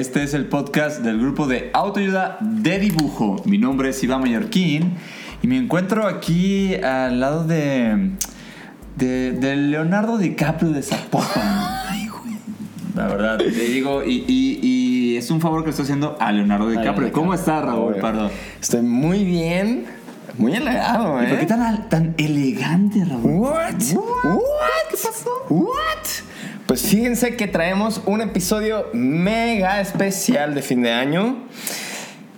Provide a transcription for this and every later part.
Este es el podcast del grupo de autoayuda de dibujo. Mi nombre es Iván Mallorquín y me encuentro aquí al lado de, de, de Leonardo DiCaprio de Zapopan. Ay, güey. La verdad, te digo, y, y- y es un favor que le estoy haciendo a Leonardo DiCaprio. ¿Cómo estás, Raúl Obvio. Pardo? Estoy muy bien. Muy halagado, ¿Y ¿eh? por qué tan, al- tan elegante, Raúl? What? What? ¿Qué pasó? What? Pues fíjense que traemos un episodio mega especial de fin de año.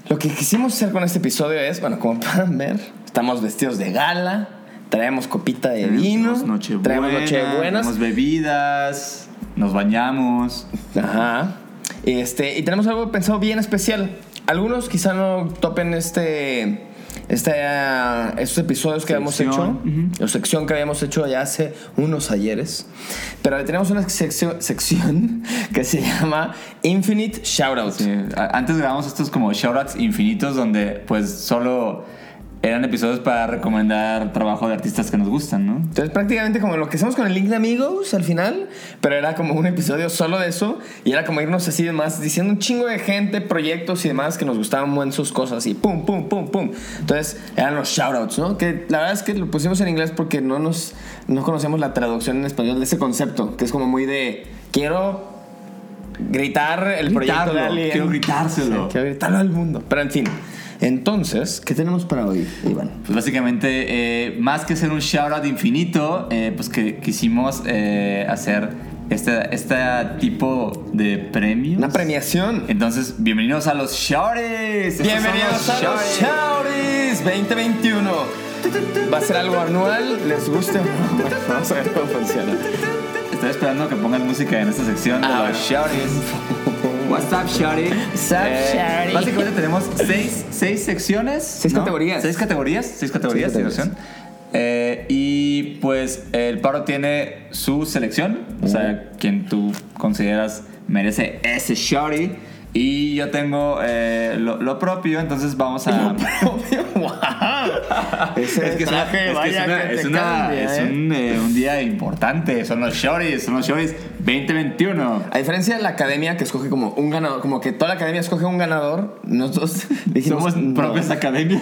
Lo que quisimos hacer con este episodio es, bueno, como pueden ver, estamos vestidos de gala, traemos copita de vino, Tenemos Nochebuena, traemos nochebuenas, tenemos bebidas, nos bañamos. Ajá. Este, y tenemos algo pensado bien especial. Algunos quizá no topen este, este, ah, estos episodios que habíamos hecho, o sección que habíamos hecho ya hace unos ayeres. Pero tenemos una sección, sección que se llama Infinite Shoutouts. Sí, antes grabamos estos como shoutouts infinitos donde pues solo eran episodios para recomendar trabajo de artistas que nos gustan, ¿no? Entonces prácticamente como lo que hacemos con el link de amigos al final, pero era como un episodio solo de eso y era como irnos así de más diciendo un chingo de gente, proyectos y demás que nos gustaban en sus cosas y pum, pum, pum, pum. Entonces eran los shoutouts, ¿no? Que la verdad es que lo pusimos en inglés porque no nos no conocemos la traducción en español de ese concepto, que es como muy de quiero gritar el proyecto de Gritarlo, alguien. quiero gritárselo. Sí, quiero gritarlo al mundo. Pero en fin. Entonces, ¿qué tenemos para hoy, Iván? Pues básicamente, eh, más que ser un shoutout infinito, eh, pues que quisimos eh, hacer este, este tipo de premios. Una premiación. Entonces, bienvenidos a los son Bienvenidos a los. Shouties 2021. Va a ser algo anual, les guste o no. Bueno, vamos a ver cómo funciona. Estoy esperando que pongan música en esta sección de Ah, los shouties. What's up, shouty? What's up, shouty? Básicamente tenemos seis, seis secciones. Seis ¿no? categorías. Seis categorías. Seis categorías, Seis de categorías. Eh, y pues el paro tiene su selección. O sea, quien tú consideras merece ese shouty. Y yo tengo eh, lo, lo propio, entonces vamos a. wow. Ese Es que es una- traje, es que vaya es una- que es una- cambia, es ¿eh? un, eh, un día importante. Son los shorties, son los shorties 2021. A diferencia de la academia que escoge como un ganador, como que toda la academia escoge un ganador, nosotros dijimos Somos no. propias academias.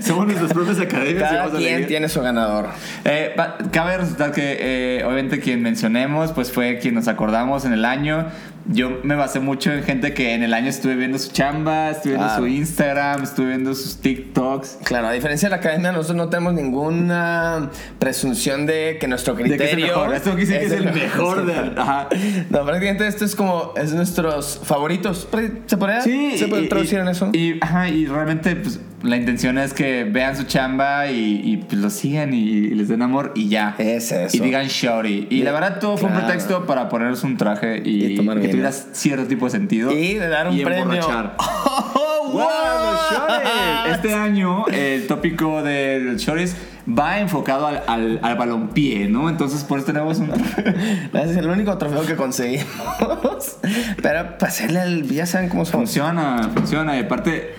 Somos nuestras propias academias. Cada vamos a quien elegir. tiene su ganador. Eh, cabe resultar que eh, obviamente quien mencionemos pues fue quien nos acordamos en el año. Yo me basé mucho en gente que en el año estuve viendo su chamba, estuve viendo su Instagram, estuve viendo sus TikToks. Claro, a diferencia de la academia, nosotros no tenemos ninguna presunción de que nuestro De criterio. que es el mejor. Esto quiere decir que es el mejor de. Ajá. No, prácticamente esto es como, es nuestros favoritos. ¿Se podría? Sí, ¿Se puede traducir y- en eso? Y, ajá, y realmente pues, la intención es que vean su chamba y, y, pues, lo sigan y, y les den amor y ya. Es eso. Y digan shorty. Y la verdad todo fue un pretexto para ponernos un traje y, Y tomar que vino. tuviera cierto tipo de sentido. Y de dar un y premio. emborrachar. ¡Oh, ¡Wow, los shorties! Este año el tópico del shorties va enfocado al, al, al balompié, ¿no? Entonces por eso tenemos un... Es el único trofeo que conseguimos. Pero para hacerle el. Ya saben cómo somos. Funciona, funciona. Y aparte,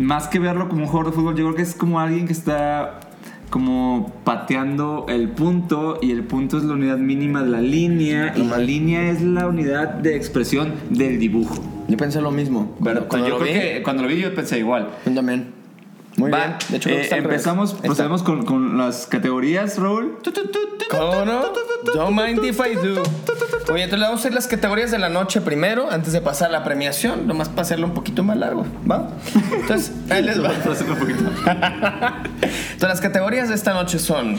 más que verlo como un jugador de fútbol, yo creo que es como alguien que está como pateando el punto y el punto es la unidad mínima de la línea y la línea es la unidad de expresión del dibujo. Yo pensé lo mismo. Pero cuando yo lo creo vi, que cuando lo vi yo pensé igual. yo también. Muy Va, bien. De hecho, eh, empezamos, Está. procedemos con, con las categorías, Raúl. ¿Cómo no? Don't mind if I do. Oye, entonces le vamos a hacer las categorías de la noche primero, antes de pasar a la premiación, nomás para hacerlo un poquito más largo, ¿va? Entonces, ahí les va. Para hacerlo un poquito. Entonces, las categorías de esta noche son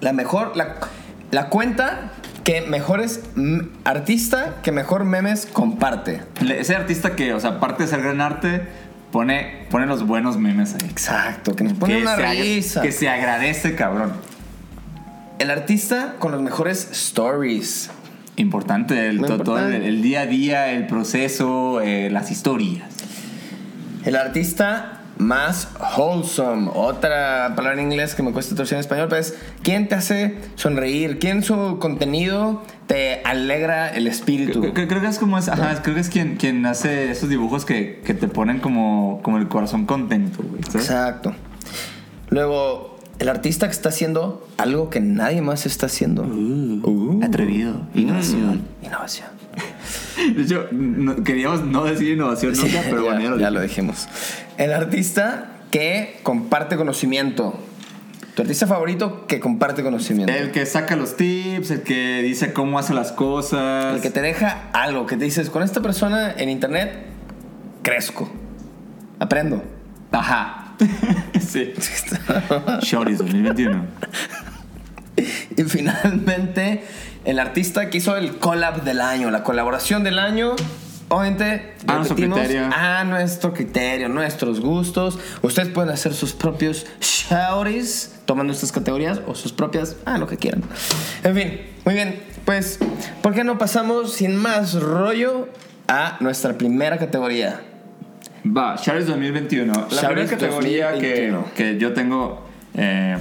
la mejor, la, la cuenta que mejores mm, artista que mejor memes comparte. Ese artista que, o sea, aparte de ser gran arte, pone, pone los buenos memes ahí. Exacto, que nos pone que una risa. Que se agradece, cabrón. El artista con los mejores stories. Importante, el, todo el día a día, el proceso, eh, las historias. El artista más wholesome. Otra palabra en inglés que me cuesta traducir en español, pero es ¿quién te hace sonreír? ¿Quién su contenido te alegra el espíritu? Creo, creo- creo que es como es, ajá, creo que es quien, quien hace esos dibujos que, que te ponen como, como el corazón contento, güey. Exacto. Luego, el artista que está haciendo algo que nadie más está haciendo. Uh. Atrevido. Innovación. Innovación. De hecho, no- queríamos no decir innovación nunca, Sí, pero ya, bueno, ya lo ya lo dijimos. El artista que comparte conocimiento. Tu artista favorito que comparte conocimiento. El que saca los tips, el que dice cómo hace las cosas. El que te deja algo, que te dices, con esta persona en internet crezco, aprendo. Ajá. sí. Shorties 2021. Y finalmente, el artista que hizo el collab del año, la colaboración del año. Obviamente, A nuestro criterio. a nuestro criterio, nuestros gustos. Ustedes pueden hacer sus propios shouties tomando estas categorías o sus propias, ah, lo que quieran. En fin, muy bien. Pues, ¿por qué no pasamos sin más rollo a nuestra primera categoría? Va, Shorties 2021. La Shorties primera categoría que, 2021. que yo tengo. eh,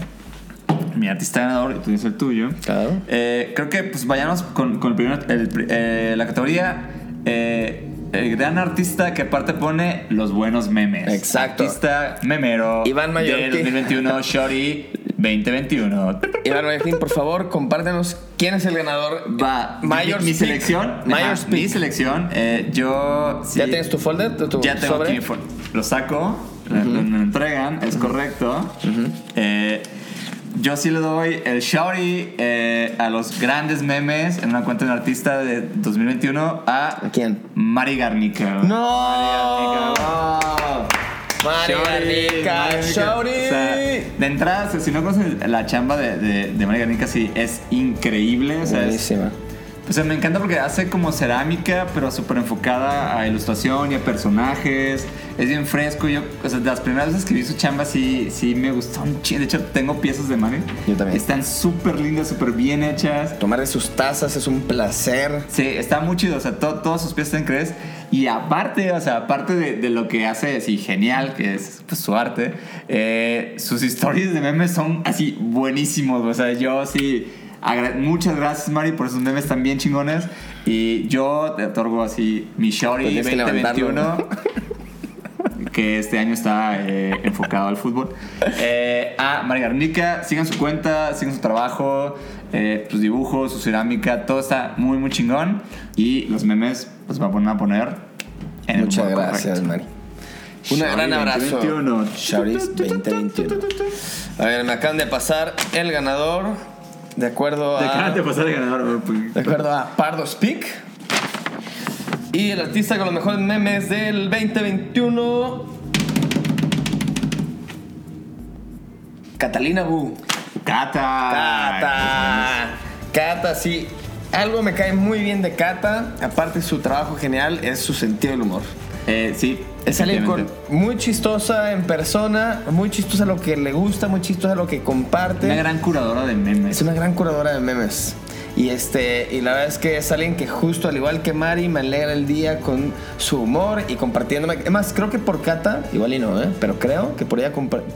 mi artista ganador y tú dices el tuyo. Claro. Eh, creo que pues vayamos con, con el primero, el eh, la categoría eh, el gran artista que aparte pone los buenos memes. Exacto. Artista memero. Iván Mallorquí. De 2021, Shorty 2021. Iván Martín, por favor, compártenos quién es el ganador. Va, Mayor mi, mi selección. Mayor. Mi selección. eh, yo. sí- ¿Ya tienes tu folder? ¿Tu, tu Ya tengo sobre? aquí mi fo- Lo saco, lo- lo, lo entregan, es correcto. Eh, yo sí le doy el shouty eh, a los grandes memes en una cuenta de un artista de 2021 a. ¿A quién? Mari Garnica. ¡No! Mari Garnica, Mari Garnica. De entrada, si no conoces la chamba de, de, de Mari Garnica, sí, es increíble. O sea, Buenísima. o sea, me encanta porque hace como cerámica, pero súper enfocada a ilustración y a personajes. Es bien fresco. Yo, o sea, de las primeras veces que vi su chamba, sí, sí me gustó un chingo. De hecho, tengo piezas de Mari. Yo también. Están súper lindas, súper bien hechas. Tomar de sus tazas es un placer. Sí, está muy chido. O sea, to- todas sus piezas están crees. Y aparte, o sea, aparte de, de lo que hace así genial, que es pues, su arte, eh, sus historias de memes son así buenísimos. O sea, yo sí. Muchas gracias, Mari, por esos memes tan bien chingones. Y yo te otorgo así mi Shorty Pues tienes que 2021. que este año está eh, enfocado al fútbol. Eh, a Mari Garnica, sigan su cuenta, sigan su trabajo, eh, sus dibujos, su cerámica, todo está muy, muy chingón. Y los memes los van a poner en el Muchas gracias. Mari. Un gran abrazo. 2021. Shouties 2021. A ver, me acaban de pasar el ganador. De acuerdo a. acaban de pasar el ganador. pues. De acuerdo a Pardo Speak. Y el artista con los mejores memes del 2021. Catalina Bu. Cata. Cata. Cata, sí. Algo me cae muy bien de Cata. Aparte de su trabajo genial, es su sentido del humor. Eh, sí. Es alguien con, muy chistosa en persona, muy chistosa lo que le gusta, muy chistosa lo que comparte. Una gran curadora de memes. Es una gran curadora de memes. Y este y la verdad es que es alguien que justo al igual que Mari me alegra el día con su humor y compartiéndome. Es más, creo que por Cata, igual y no, ¿eh? pero creo que por ella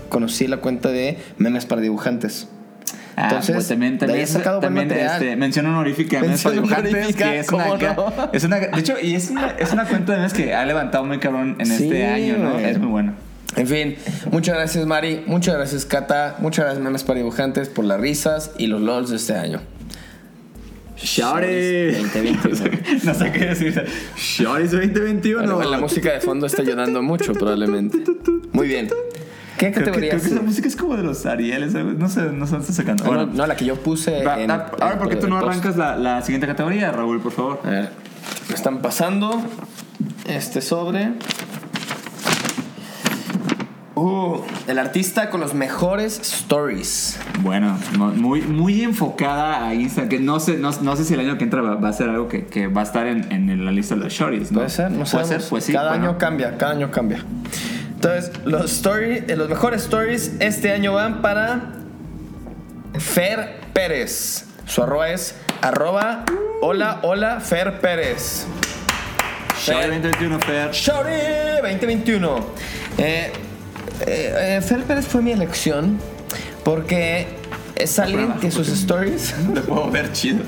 conocí la cuenta de memes para dibujantes. Ah, Entonces, pues también, de también, sacado también este, mención honorífica honorífica, que es una, ¿cómo ga- no? es una, de hecho, y es una, es una cuenta de memes que ha levantado muy cabrón en Sí, este año, ¿no? güey. Es muy bueno. En fin, muchas gracias Mari, muchas gracias Cata, muchas gracias Memes para dibujantes por las risas y los LOLs de este año. Shorties 2021. no sé qué decir. Shorties 2021. Al igual, la música de fondo está ayudando mucho probablemente. Muy bien. ¿Qué Creo que, categoría creo que es? esa música es como de los Arieles, no sé, no sé dónde está sacando. No, Bueno, no, la que yo puse. va, en- da- ahora, ¿por qué tú no arrancas la, la siguiente categoría, Raúl, por favor? A ver, me están pasando este sobre. Uh, el artista con los mejores stories. Bueno, muy, muy enfocada a Insta, que no sé, no, no sé si el año que entra va, va a ser algo que, que va a estar en, en la lista de los shorties, ¿no? Puede ser, no Puede ser, pues sí. Cada bueno. año cambia, cada año cambia. Entonces, los, story, eh, los mejores stories este año van para Fer Pérez. Su arroba es arroba hola hola Fer Pérez. Shorty 2021, Fer. Shorty 2021. Eh, eh, eh, Fer Pérez fue mi elección porque es alguien que sus stories, Te puedo ver chido.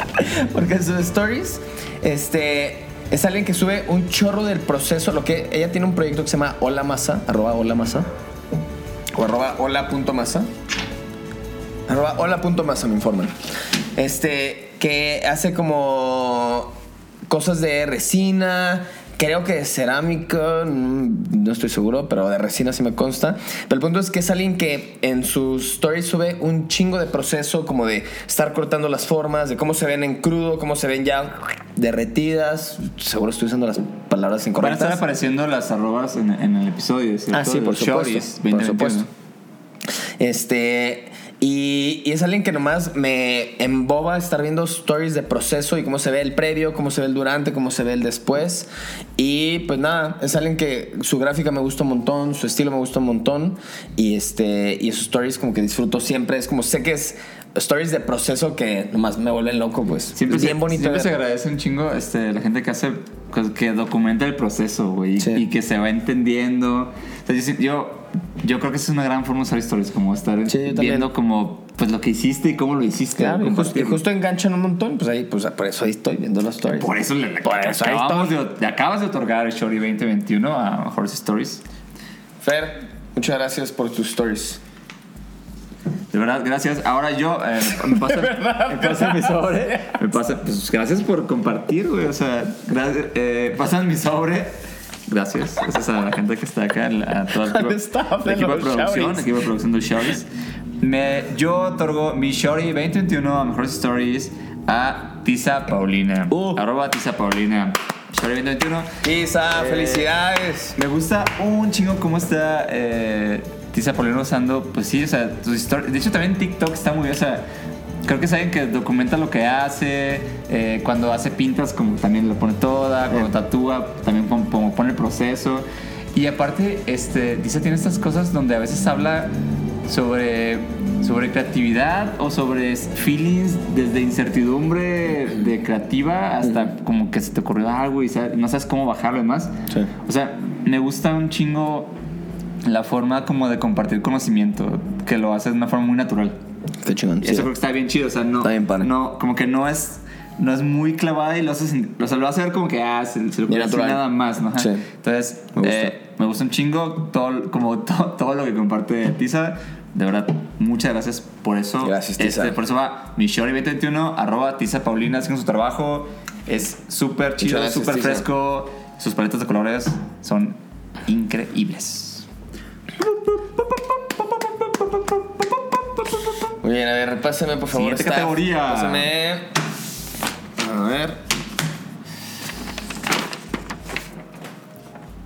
porque sus stories, este, es alguien que sube un chorro del proceso. Lo que ella tiene un proyecto que se llama Hola Masa, arroba Hola Masa, o arroba hola.masa. Arroba hola.masa me informan. Este, que hace como cosas de resina, creo que de cerámica, mm, no estoy seguro, pero de resina sí me consta. Pero el punto es que es alguien que en sus stories sube un chingo de proceso, como de estar cortando las formas, de cómo se ven en crudo, cómo se ven ya derretidas. Seguro estoy usando las palabras Van a estar incorrectas. apareciendo las arrobas en, en el episodio. ¿cierto? Ah, sí, por Shorties supuesto. Por 2021. supuesto. Este. Y, es alguien que nomás me emboba estar viendo stories de proceso y cómo se ve el previo, cómo se ve el durante, cómo se ve el después. Y pues nada, es alguien que su gráfica me gusta un montón, su estilo me gusta un montón. Y este y sus stories como que disfruto siempre. Es como sé que es stories de proceso que nomás me vuelven loco, pues. Siempre, es se, bien bonito. siempre se agradece un chingo este, la gente que hace, pues, que documenta el proceso, güey, y- Sí. y que se va entendiendo. O sea, yo, yo, creo que es una gran forma de usar historias, como estar Sí, viendo como pues lo que hiciste y cómo lo hiciste. Claro, y justo, y justo enganchan un montón, pues ahí, pues por eso ahí estoy viendo las stories. Por eso le, Por eso ahí acabamos estoy. de, acabas de otorgar el Shorty 2021 a Horse Stories. Fer, muchas gracias por tus stories. De verdad, gracias. Ahora yo, eh, me pasa, me pasa mi sobre. Me pasa, pues gracias por compartir, güey. O sea, gracias, eh, pasan mi sobre. Gracias. Gracias a la gente que está acá, a todo el equipo, el equipo de producción, el equipo de producción de Shorties. Me, yo otorgo mi Shorty 2021 a Mejores Stories a Tisa Paulina. Uh. Arroba Tisa Paulina. Shorty 2021. Isa, Eh, felicidades. Me gusta un chingo cómo está eh, Tisa Paulino usando, pues sí, o sea, tus historias. De hecho, también TikTok está muy, o sea, creo que es alguien que documenta lo que hace. eh, cuando hace pintas, como también lo pone toda. Cuando tatúa, también como, como pone el proceso. Y aparte, este, Tisa tiene estas cosas donde a veces habla sobre, sobre creatividad o sobre feelings desde incertidumbre de creativa hasta como que se te ocurrió algo y no sabes cómo bajarlo y demás. Sí. O sea, me gusta un chingo la forma como de compartir conocimiento, que lo hace de una forma muy natural. Qué chingón. Eso creo que está bien chido, o sea, no, Está bien padre. no como que no es, no es muy clavada y lo hace, o sea, lo hace ver como que, ah, se, se lo natural. nada más, ¿no? Sí. Entonces, Me gusta. eh, me gusta un chingo todo, como to- todo lo que comparte Tisa. De verdad, muchas gracias por eso. Gracias, Tisa. Este, por eso va mi Shorty 2021, arroba Tisa Paulina, haciendo su trabajo. Es súper chido, súper fresco. Sus paletas de colores son increíbles. Muy bien, a ver, pásame por favor. Siguiente staff. categoría. Pásame. A ver.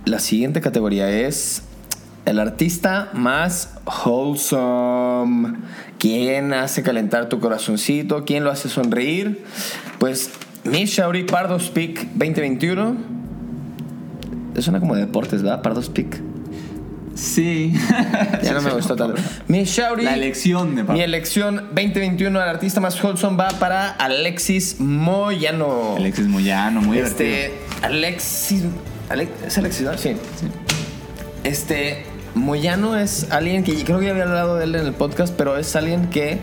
La siguiente categoría es el artista más wholesome. ¿Quién hace calentar tu corazoncito? ¿Quién lo hace sonreír? Pues Miss Shauri Pardo Speak 2021. Eso suena como de deportes, ¿verdad? Pardo Speak. Sí. Ya no me gustó tanto. Miss Shauri. La elección de Mi elección 2021 al artista más wholesome va para Alexis Moyano. Alexis Moyano, muy divertido. Este, Alexis. Ale- ¿Es Alexis? no? Sí. Este, Moyano es alguien que creo que ya había hablado de él en el podcast, pero es alguien que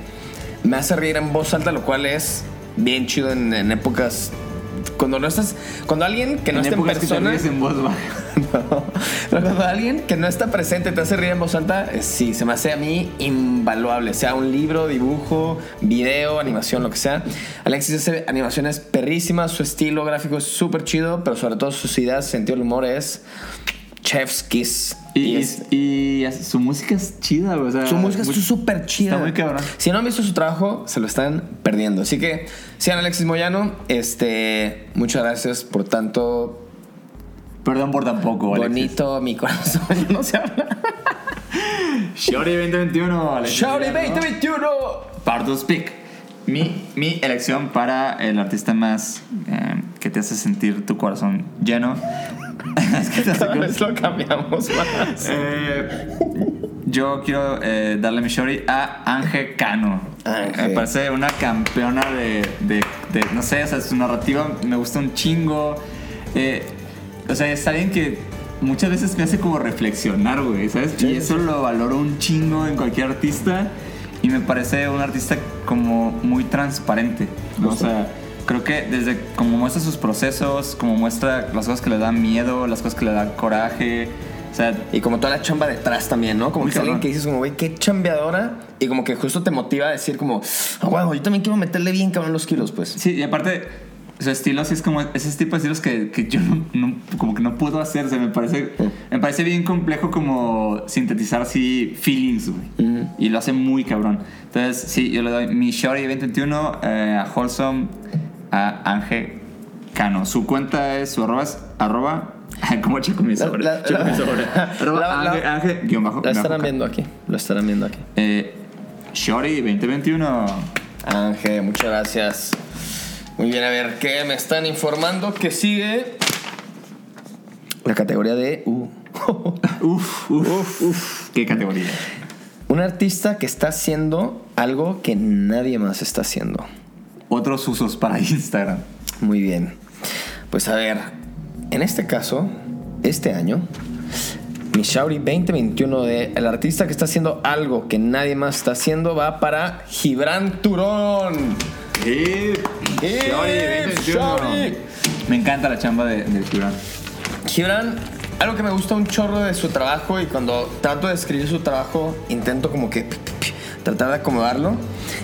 me hace reír en voz alta, lo cual es bien chido en, en épocas. Cuando no estás. Cuando alguien que no en está en épocas que te persona. en voz baja. No. Pero cuando alguien que no está presente te hace reír en voz alta, eh, sí, se me hace a mí invaluable. Sea un libro, dibujo, video, animación, lo que sea. Alexis hace animaciones perrísimas, su estilo gráfico es súper chido, pero sobre todo sus ideas, sentido del humor es chef's kiss. Y, es- y su música es chida, o sea, su música es súper chida. Está muy cabrón. Si no han visto su trabajo, se lo están perdiendo. Así que, sean Alexis Moyano, este, muchas gracias por tanto Perdón por tampoco, Alexis. bonito mi corazón. no se habla. Shorty 2021, Alexis. Moyano. 2021. Pardo Speak. Mi, mi elección para el artista más eh, que te hace sentir tu corazón lleno. es que Cada vez lo cambiamos más. Eh, yo quiero eh, darle mi shorty a Ángel Cano. Ángel. Me parece una campeona de, de- de- no sé, o sea, su narrativa me gusta un chingo. Eh, o sea, es alguien que muchas veces me hace como reflexionar, güey, ¿sabes? Sí, y sí, eso lo valoro un chingo en cualquier artista y me parece un artista como muy transparente, ¿no? O sea, creo que desde como muestra sus procesos, como muestra las cosas que le dan miedo, las cosas que le dan coraje, o sea, Y como toda la chamba detrás también, ¿no? Como que alguien que dices como, güey, qué chambeadora. Y como que justo te motiva a decir como, ah, bueno, yo también quiero meterle bien cabrón los kilos, pues. Sí, y aparte, su estilo así es como ese tipo de estilos que, que yo no, no- como que no puedo hacer. O sea, me parece, me parece bien complejo como sintetizar así feelings, güey. Y lo hace muy cabrón. Entonces, sí, yo le doy mi Shorty 2021 eh, a Wholesome, a Ángel Cano. Su cuenta es, su arroba. ¿Cómo checo mi sobre? La- la- Checo mi sobre. Arroba Ángel, guion bajo, Lo estarán viendo aquí. Lo estarán viendo aquí. Eh, Shorty 2021. Ángel, muchas gracias. Muy bien, a ver, ¿qué me están informando? Que sigue la categoría de... Uh. Uf, uf, uf. ¿Qué categoría? Un artista que está haciendo algo que nadie más está haciendo. Otros usos para Instagram. Muy bien. Pues a ver, en este caso, este año, mi Shauri 2021 de el artista que está haciendo algo que nadie más está haciendo va para Gibran Turón. Me encanta la chamba de, de Gibran. Gibran, algo que me gusta un chorro de su trabajo y cuando trato de escribir su trabajo, intento como que tratar de acomodarlo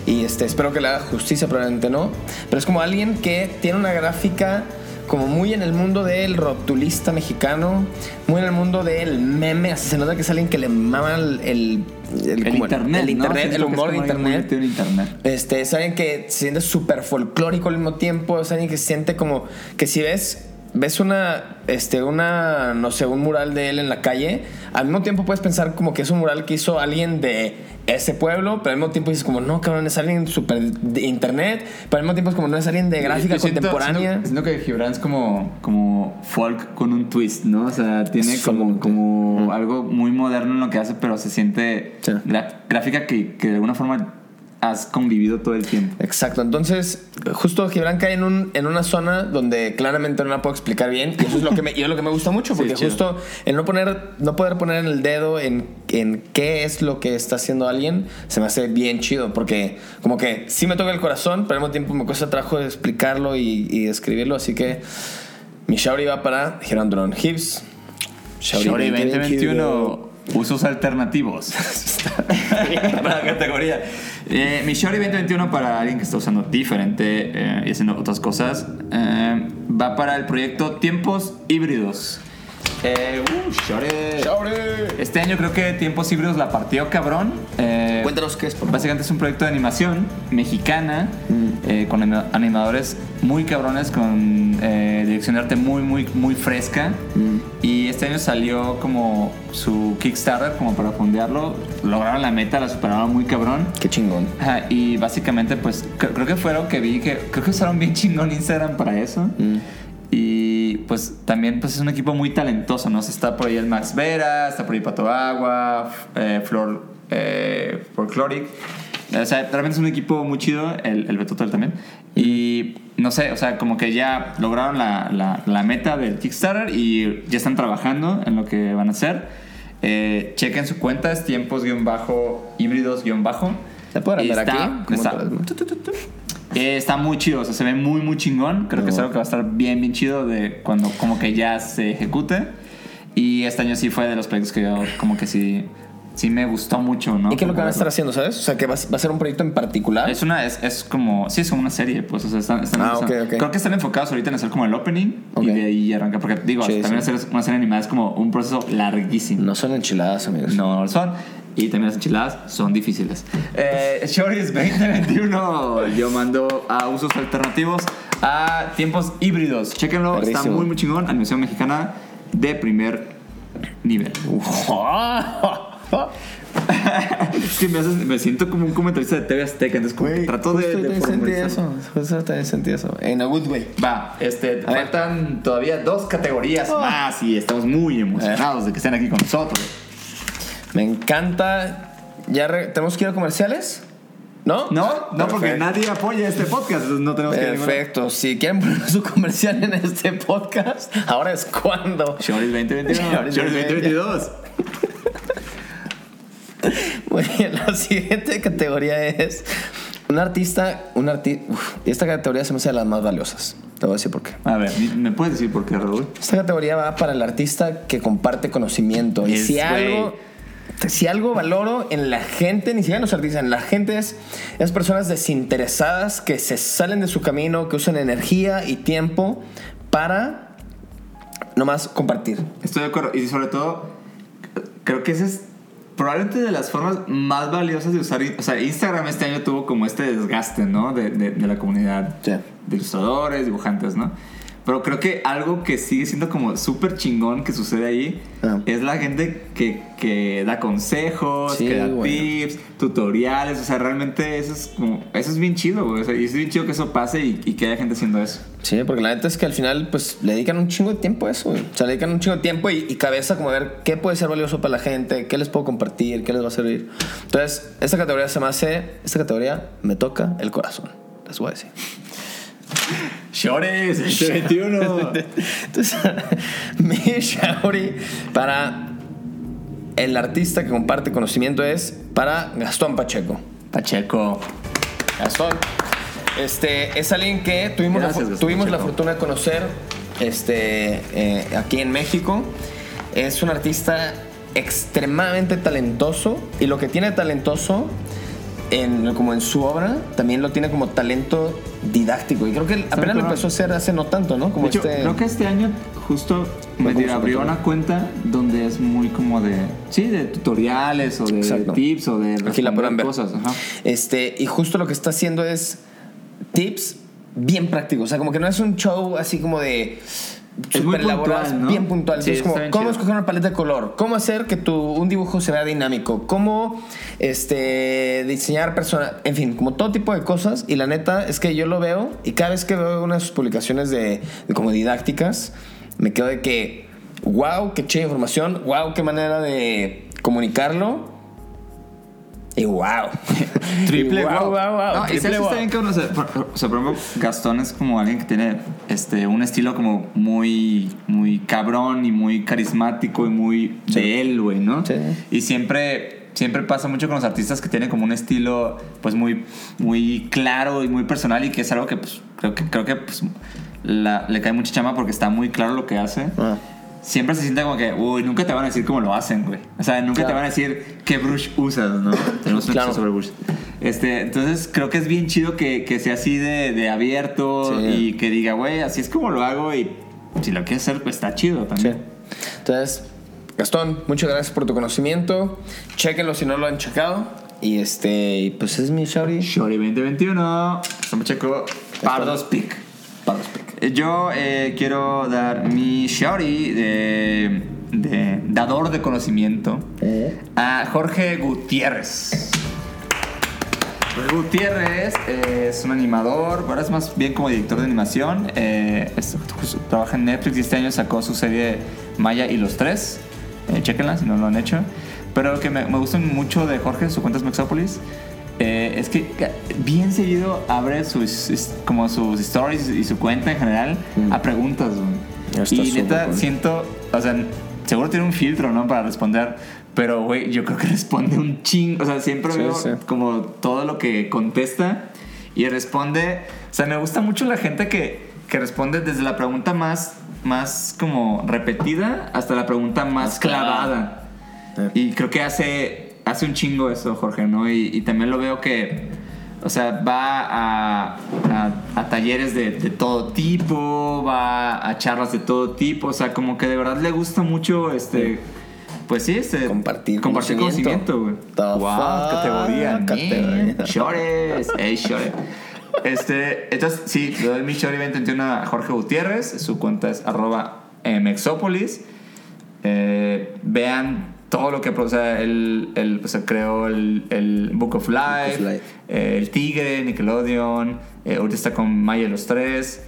y este, espero que le haga justicia, probablemente no, pero es como alguien que tiene una gráfica como muy en el mundo del rotulista mexicano, muy en el mundo del meme, así se nota que es alguien que le mama el, el, El, internet, el, humor de internet. Este, es alguien que se siente súper folclórico al mismo tiempo, es alguien que se siente como que si ves ves una este una no sé, un mural de él en la calle, al mismo tiempo puedes pensar como que es un mural que hizo alguien de ese pueblo, pero al mismo tiempo dices como no, cabrón, es alguien súper de internet, pero al mismo tiempo es como no es alguien de gráfica siento- contemporánea. Siento, siento que Gibran es como, como folk con un twist, ¿no? O sea, tiene Es como, como algo muy moderno en lo que hace, pero se siente Sí. gráfica que, que de alguna forma has convivido todo el tiempo. Exacto, entonces justo Gibran cae en, un, en una zona donde claramente no la puedo explicar bien y eso es lo que me, y es lo que me gusta mucho porque justo el no, poner, no poder poner el dedo en, en qué es lo que está haciendo alguien se me hace bien chido porque como que sí me toca el corazón pero al mismo tiempo me cuesta trabajo de explicarlo y, y describirlo así que mi Shauri va para Gibran Durón Hibbs Shorty 2021, usos alternativos. para la categoría. Eh, mi Shorty 2021 para alguien que está usando diferente eh, y haciendo otras cosas eh, va para el proyecto Tiempos Híbridos. Eh, uh, Shorty. Shauri. Este año creo que Tiempos Híbridos la partió cabrón. Eh, Cuéntanos qué es, por. Básicamente es un proyecto de animación mexicana Mm. Eh, con anima- animadores muy cabrones, con eh, dirección de arte muy, muy, muy fresca. Mm. Y este año salió como su Kickstarter, como para fondearlo. Lograron la meta, la superaron muy cabrón. Qué chingón. Ajá, y básicamente, pues cre- creo que fue lo que vi, que creo que usaron bien chingón Instagram para eso. Mm. Y pues también pues es un equipo muy talentoso, ¿no? O sea, está por ahí el Max Vera, está por ahí Pato Agua, eh, Flor eh, Folkloric. O sea, realmente es un equipo muy chido, el, el Beto Tel también. Y no sé, o sea, como que ya lograron la, la, la meta del Kickstarter y ya están trabajando en lo que van a hacer. Eh, chequen su cuenta, es tiempos-híbridos-bajo. ¿Se puede ver está- aquí? Eh, está muy chido, o sea, se ve muy, muy chingón. Creo que es algo que va a estar bien, bien chido de cuando como que ya se ejecute. Y este año sí fue de los proyectos que yo como que sí, sí me gustó mucho, ¿no? ¿Y qué es lo que van a estar haciendo, sabes? O sea, que va, va a ser un proyecto en particular. Es una, es, es como, sí, es como una serie, pues, o sea, están, están- Ah, o sea, ok, ok. Creo que están enfocados ahorita en hacer como el opening Ok. y de ahí arranca, porque digo, Sí, también sí. hacer una serie animada es como un proceso larguísimo. No son enchiladas, amigos. No, son. Y también las enchiladas son difíciles. Eh, Shorties 2021. Yo mando a usos alternativos a tiempos híbridos. Chéquenlo, está Perrísimo. muy, muy chingón. Animación mexicana de primer nivel. es que me, haces- me siento como un comentarista de TV Azteca. Entonces, como que trato de, de también sentí eso. Justo también sentí eso. En a good way. Va, este, ver. faltan todavía dos categorías Oh. más y estamos muy emocionados de que estén aquí con nosotros. Me encanta. ¿Ya re- tenemos que ir a comerciales? ¿No? No, no, porque Perfecto. nadie apoya este podcast, entonces no tenemos que ir a ningún. Perfecto. Si quieren poner su comercial en este podcast, ahora es cuando. Shorties 2021, Shorties Shorties 2022. Bien, la siguiente categoría es un artista, un artista. Esta categoría se me hace de las más valiosas. Te voy a decir por qué. A ver, ¿me puedes decir por qué, Raúl? Esta categoría va para el artista que comparte conocimiento. Y si algo, si algo valoro en la gente, ni siquiera en los artistas, en la gente es es personas desinteresadas que se salen de su camino, que usan energía y tiempo para nomás compartir. Estoy de acuerdo. Y sobre todo, creo que esa es probablemente de las formas más valiosas de usar. O sea, Instagram este año tuvo como este desgaste, ¿no? De, de- de la comunidad Sí. de ilustradores, dibujantes, ¿no? Pero creo que algo que sigue siendo como súper chingón que sucede ahí Ah. es la gente que, que da consejos, Sí, que da güey. tips, tutoriales. O sea, realmente eso es como. Eso es bien chido, güey. O sea, y es bien chido que eso pase y, y que haya gente haciendo eso. Sí, porque la neta es que al final pues le dedican un chingo de tiempo a eso. güey. O sea, le dedican un chingo de tiempo y, y cabeza como a ver qué puede ser valioso para la gente, qué les puedo compartir, qué les va a servir. Entonces, esta categoría se me hace, esta categoría me toca el corazón. Les voy a decir. ¡Shores! 2021! Entonces, mi Shaori para el artista que comparte conocimiento es para Gastón Pacheco. Pacheco. Gastón. Este, es alguien que tuvimos, Gracias, la, fortuna de conocer este, eh, aquí en México. Es un artista extremadamente talentoso y lo que tiene talentoso en, como en su obra también lo tiene como talento didáctico y creo que apenas lo empezó a hacer hace no tanto, ¿no? Como De hecho, este creo que este año justo me ¿Cómo se abrió una cuenta donde es muy como de, sí, de tutoriales o de Exacto. tips o de Aquí la ver. cosas. Ajá. Este, y justo lo que está haciendo es tips bien prácticos. O sea, como que no es un show así como de. Es muy puntual, ¿no? Bien puntual. Sí, Entonces, como, ¿cómo escoger una paleta de color? ¿Cómo hacer que tu, un dibujo se vea dinámico? ¿Cómo este, diseñar personas? En fin, como todo tipo de cosas. Y la neta es que yo lo veo y cada vez que veo una de sus publicaciones de, de como didácticas, me quedo de que, wow, qué chida información, wow, qué manera de comunicarlo. Y wow. Triple Y wow. wow, wow, wow. No, y sabes, wow. está bien que uno se- por, o sea, por ejemplo, Gastón es como alguien que tiene este, un estilo como muy, muy cabrón y muy carismático y muy Sí. de él, güey, ¿no? Sí. Y siempre, siempre pasa mucho con los artistas que tienen como un estilo pues muy, muy claro y muy personal y que es algo que pues, creo que, creo que pues, la- le cae mucha chama porque está muy claro lo que hace. Ah. Siempre se siente como que, uy, nunca te van a decir cómo lo hacen, güey. O sea, nunca Claro. te van a decir qué brush usas, ¿no? Tenemos un Claro. sobre brush. Este, entonces, creo que es bien chido que, que sea así de, de abierto Sí. y que diga, güey, así es como lo hago y si lo quieres hacer, pues está chido Sí. también. Entonces, Gastón, muchas gracias por tu conocimiento. Chequenlo si no lo han checado. Y este, pues es mi Shaori. Shorty 2021. Estamos checo. Pardos Pick. Pardos Pick. Eh, Yo eh, quiero dar mi Shorty de, dador de conocimiento a Jorge Gutiérrez. Jorge Gutiérrez eh, es un animador, ahora es más bien como director de animación. trabaja en Netflix y este año sacó su serie Maya y los Tres. Chéquenla si no lo han hecho. Pero lo que me, me gusta mucho de Jorge, su cuenta es Mexópolis, eh, es que bien seguido abre sus, como sus stories y su cuenta en general Mm. a preguntas. Y neta, cool. siento, o sea, seguro tiene un filtro, ¿no? Para responder. Pero, güey, yo creo que responde un ching. O sea, siempre Sí, veo sí. como todo lo que contesta y responde. O sea, me gusta mucho la gente que, que responde desde la pregunta más, más como repetida hasta la pregunta más, Más clavada. clavada. Eh. Y creo que hace, hace un chingo eso, Jorge, ¿no? Y, y también lo veo que, o sea, va a, a- a talleres de, de todo tipo, va a charlas de todo tipo, o sea, como que de verdad le gusta mucho, este, pues sí, este, Compartir compartir conocimiento. güey. Wow, categoría, categoría. Shores, hey, shores. Este, entonces, sí, le doy mi Shorty 2021 a Jorge Gutiérrez. Su cuenta es arroba Mexópolis. Eh, vean todo lo que o sea, él, él, pues, creó el, el Book of Life, Life. eh, El Tigre, Nickelodeon, eh, ahorita está con Maya los Tres.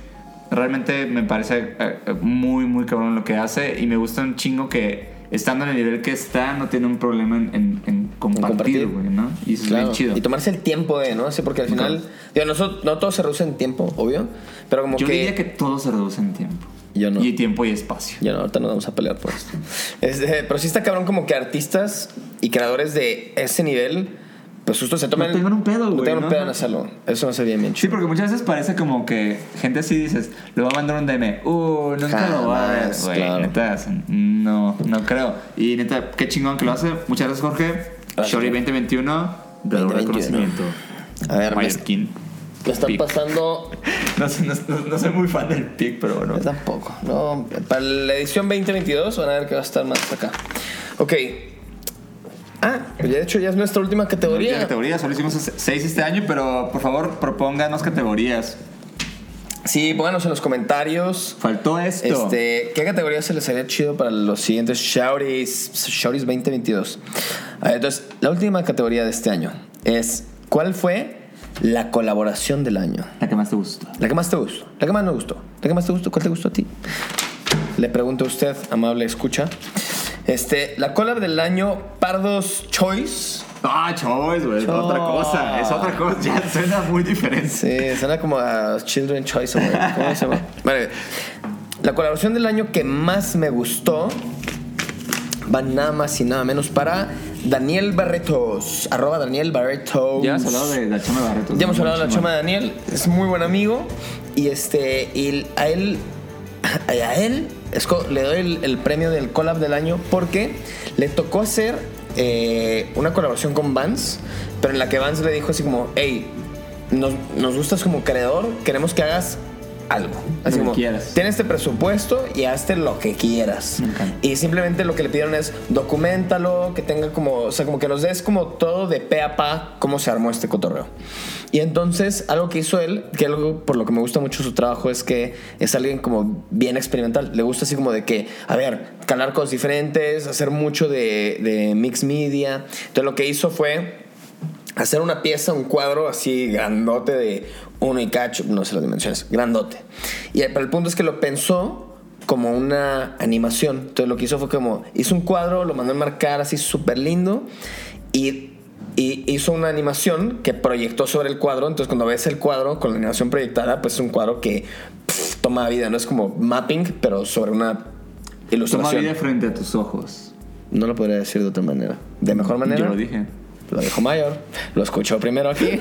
Realmente me parece eh, muy, muy cabrón lo que hace y me gusta un chingo que estando en el nivel que está no tiene un problema en, en- en compartir, güey, ¿no? Y eso es bien chido. Y tomarse el tiempo de, ¿no? Sí, porque al final, digo, no, todo se reduce en tiempo, obvio, pero como Yo que... diría que todo se reduce en tiempo. Yo no. Y tiempo y espacio. Ya no, ahorita nos vamos a pelear por esto. Este, pero sí está cabrón como que artistas y creadores de ese nivel, pues justo se toman... No tengan un pedo, No güey, tengan un ¿no? pedo en hacerlo. Eso me hace bien, bien Sí, chido. porque muchas veces parece como que gente así dices, le va a mandar un DM, uh, nunca lo va a ver, Jamás, güey. claro. Neta, no, no creo. Y neta, qué chingón que lo hace. Muchas gracias, Jorge. Shori 2021, de 2021. reconocimiento. A ver, Mallorquín. Me están pasando... No, sé- no, no- no soy muy fan del pick, pero bueno. Yo tampoco. No, para la edición 2022 van a ver que va a estar más acá. Ok. Ah, pues ya de hecho ya es nuestra última Última categoría. categoría, solo hicimos seis este año, pero por favor propónganos categorías. Sí, pónganos en los comentarios. Faltó esto. Este, ¿Qué categoría se les haría chido para los siguientes Shouties, Shouties 2022? A ver, entonces, la última categoría de este año es ¿cuál fue la colaboración del año? La que más te gustó. La que más te gustó, la que más no gustó, la que más te gustó, ¿cuál te gustó a ti? Le pregunto a usted, amable escucha. Este, la collab del año Pardos Choice. Ah, choice, güey. Es otra cosa. Es otra cosa. Ya suena muy diferente. Sí, suena como a Children Choice. güey. ¿Cómo se llama? Vale. La colaboración del año que más me gustó va nada más y nada menos para Daniel Barretos. Arroba Daniel Barretos. Ya hemos hablado de la chama de Barretos. Ya hemos hablado de la Chama. de Daniel, es muy buen amigo y este y a él a él le doy el, el premio del collab del año porque le tocó hacer eh, una colaboración con Vance, pero en la que Vance le dijo así como, hey, nos, nos gustas como creador, queremos que hagas algo. Así como, quieras. ten este presupuesto y hazte lo que quieras. Y simplemente lo que le pidieron es documentalo, que tenga como, o sea, como que nos des como todo de pe a pa cómo se armó este cotorreo. Y entonces, algo que hizo él, que algo por lo que me gusta mucho su trabajo es que es alguien como bien experimental. Le gusta así como de que, a ver, calar cosas diferentes, hacer mucho de, de mix media. Entonces, lo que hizo fue hacer una pieza, un cuadro así grandote de uno y cacho, no sé las dimensiones, grandote. Y el, pero el punto es que lo pensó como una animación. Entonces lo que hizo fue como, hizo un cuadro, lo mandó a marcar así súper lindo y, y hizo una animación que proyectó sobre el cuadro. Entonces cuando ves el cuadro con la animación proyectada, pues es un cuadro que pff, toma vida, no es como mapping, pero sobre una Toma ilustración. vida frente a tus ojos. No lo podría decir de otra manera. De mejor manera. Yo lo dije. Lo dijo Mayor, lo escuchó primero aquí.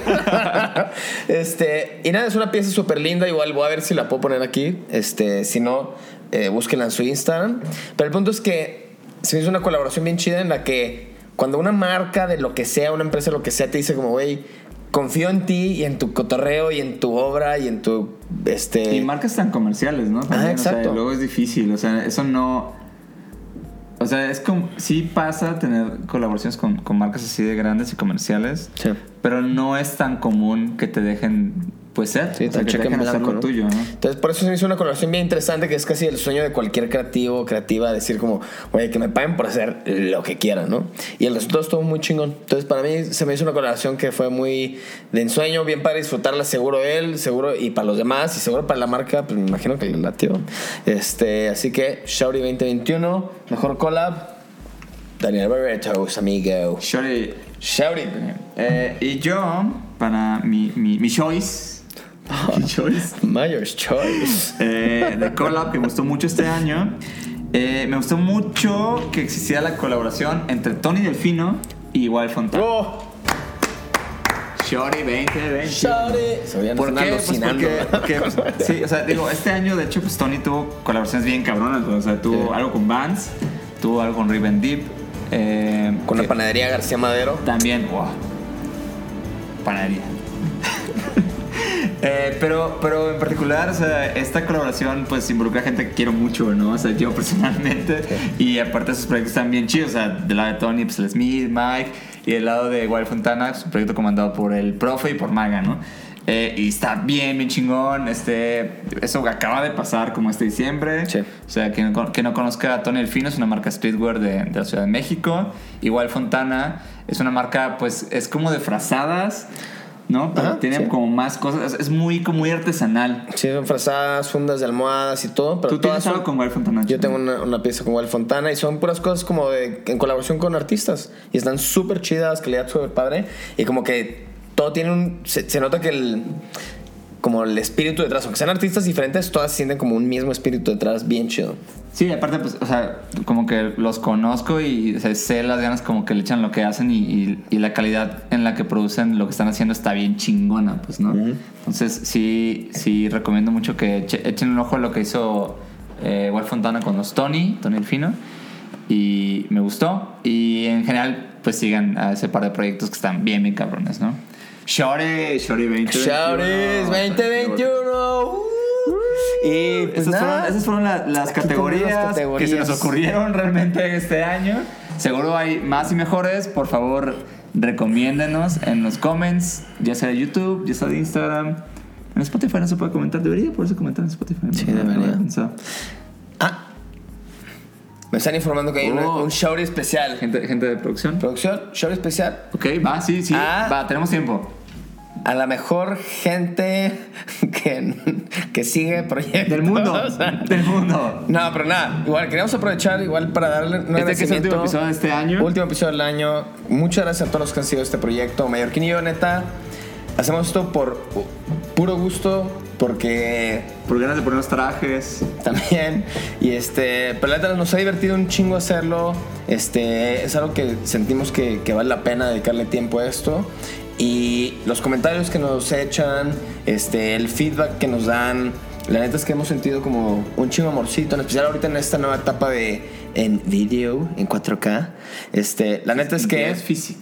este, y nada, es una pieza súper linda. Igual voy a ver si la puedo poner aquí. Este, si no, eh, búsquenla en su Instagram. Pero el punto es que se hizo una colaboración bien chida en la que cuando una marca de lo que sea, una empresa de lo que sea, te dice como, güey, confío en ti y en tu cotorreo y en tu obra y en tu. Este, Y marcas tan comerciales, ¿no? También, o sea, exacto. luego es difícil, o sea, eso no... O sea, es como... Sí pasa tener colaboraciones con, con marcas así de grandes y comerciales, Sí. pero no es tan común que te dejen, pues, ser. Sí, o sea, que cheque en tuyo, ¿no? Entonces, por eso se me hizo una colaboración bien interesante, que es casi el sueño de cualquier creativo o creativa, decir como, oye, que me paguen por hacer lo que quieran, ¿no? Y el resultado estuvo muy chingón. Entonces, para mí se me hizo una colaboración que fue muy de ensueño, bien para disfrutarla, seguro él, seguro, y para los demás, y seguro para la marca, pues me imagino que le latió. Este, así que, Shouty 2021, mejor collab, Daniel Barretos, amigo. Shorty, Shouty. eh, y yo, para mi, mi, mi choice, choice, Myers Choice. eh, de collab que me gustó mucho este año. Eh, me gustó mucho que existiera la colaboración entre Tony Delfino y Wild Fontana. ¡Oh! Shorty 2020. Shouty. Se veían ¿Por qué? Pues porque, porque- sí, o sea, digo, este año de hecho pues Tony tuvo colaboraciones bien cabronas, o sea, tuvo Sí. algo con Vans, tuvo algo con Riven Deep, eh, Con la panadería García Madero. también, wow, panadería. Eh, pero, pero en particular, o sea, esta colaboración pues involucra gente que quiero mucho, ¿no? O sea, yo personalmente. Y aparte sus proyectos están bien chidos. O sea, del lado de Tony, pues el Smith, Mike. Y del lado de Wild Fontana, su proyecto comandado por el profe y por Maga, ¿no? Eh, y está bien, bien chingón. Este, eso acaba de pasar como este diciembre. Sí. O sea, que no, que no conozca a Tony Elfino, es una marca streetwear de, de la Ciudad de México. Igual Fontana es una marca, pues, es como de frazadas. ¿No? Pero Ajá, tiene sí. como más cosas. Es, muy, como muy artesanal. Sí, son frazadas, fundas de almohadas y todo. Pero ¿Tú tienes todas son- algo con Wild Fontana? Yo tengo una, una pieza con Val Fontana y son puras cosas como de, en colaboración con artistas. Y están súper chidas, calidad súper padre. Y como que todo tiene un. Se, se nota que el. Como el espíritu detrás, aunque sean artistas diferentes, todas sienten como un mismo espíritu detrás, bien chido. Sí, aparte, pues, o sea, como que los conozco y o sea, sé las ganas como que le echan lo que hacen y, y- y la calidad en la que producen lo que están haciendo está bien chingona, pues, ¿no? Entonces, sí, sí, recomiendo mucho que eche- echen un ojo a lo que hizo eh, Wild Fontana con los Tony, Tony el Fino, y me gustó. Y en general, pues sigan a ese par de proyectos que están bien, bien cabrones, ¿no? Shorty, Shorty 2021. Shouties 2021. Y pues Esas fueron, esas fueron la- las Aquí categorías, las que se categorías. nos ocurrieron realmente este año. Seguro hay más y mejores. Por favor, recomiéndenos en los comments, ya sea de YouTube, ya sea de Instagram. En Spotify no se puede comentar. Debería poderse comentar en Spotify. Sí, No, no debería. pensado. Ah. Me están informando que hay un- Oh. un show especial. Gente, gente de producción. Producción, show especial. Ok, va, sí, sí. Ah. Va, tenemos tiempo. A la mejor gente que, que sigue proyectos. Del mundo. del mundo. No, pero nada, igual queríamos aprovechar igual para darle un Este que es el último episodio de este año. Último episodio del año. Muchas gracias a todos los que han sido este proyecto. Mallorquín y yo, neta, hacemos esto por pu- puro gusto, porque Por ganas de ponernos trajes. también. Y este, pero la neta nos ha divertido un chingo hacerlo. Este, es algo que sentimos que, que vale la pena dedicarle tiempo a esto. Y los comentarios que nos echan, este, el feedback que nos dan, la neta es que hemos sentido como un chingo amorcito, en especial ahorita en esta nueva etapa de en video, en 4K. Este, la neta es que Es física.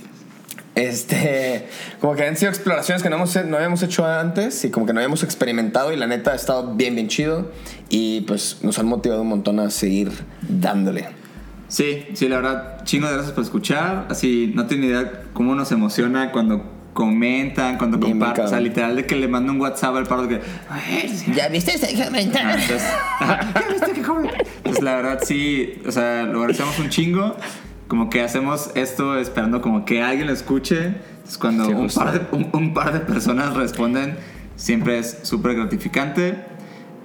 este, como que han sido exploraciones que no, hemos, no habíamos hecho antes y como que no habíamos experimentado y la neta ha estado bien, bien chido y pues nos han motivado un montón a seguir dándole. Sí, sí, la verdad, chingo de gracias por escuchar. Así, no tienen idea cómo nos emociona cuando comentan, cuando bien comparten. O sea, literal de que le mando un WhatsApp al paro que. "Ay, sí". ¿Ya viste ese Ah, Entonces, ¿ya viste que? Pues la verdad, sí, o sea, lo agradecemos un chingo. Como que hacemos esto esperando como que alguien lo escuche. Es cuando Sí, un, par de, un, un par de personas responden, siempre es súper gratificante.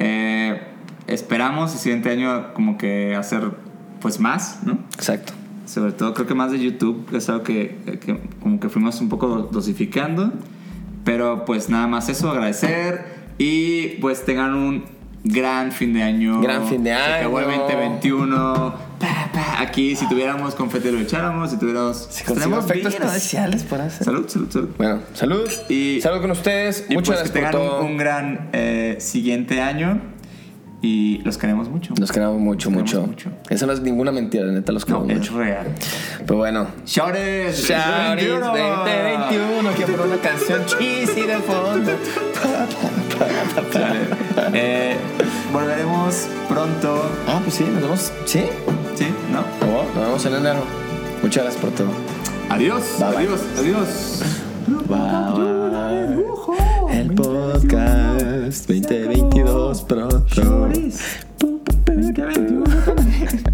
Eh, esperamos el siguiente año como que hacer pues más, ¿no? Exacto. Sobre todo creo que más de YouTube, es algo que, que como que fuimos un poco dosificando. Pero pues nada más eso, agradecer y pues tengan un gran fin de año. Gran fin de Se acabó el año. 2021. Pa, pa. Aquí si tuviéramos confeti lo echáramos, si tuviéramos... Si conseguimos efectos especiales por hacer. Salud, salud, salud. Bueno, salud. Y- salud con ustedes. Y Muchas pues gracias que por tengan todo. un, un gran eh, siguiente año y los queremos mucho. Nos queremos mucho, mucho. queremos mucho. Eso no es ninguna mentira, neta, los No, queremos es mucho. real. Pero bueno. Shouties Shouties 2021, quiero poner una canción cheesy de fondo. Eh, volveremos pronto. Ah, pues sí, nos vemos. ¿Sí? ¿Sí? ¿No? Oh, nos vemos en enero. Muchas gracias por todo. Adiós. Bye, bye. adiós. Adiós podcast. 2022 pronto. 2021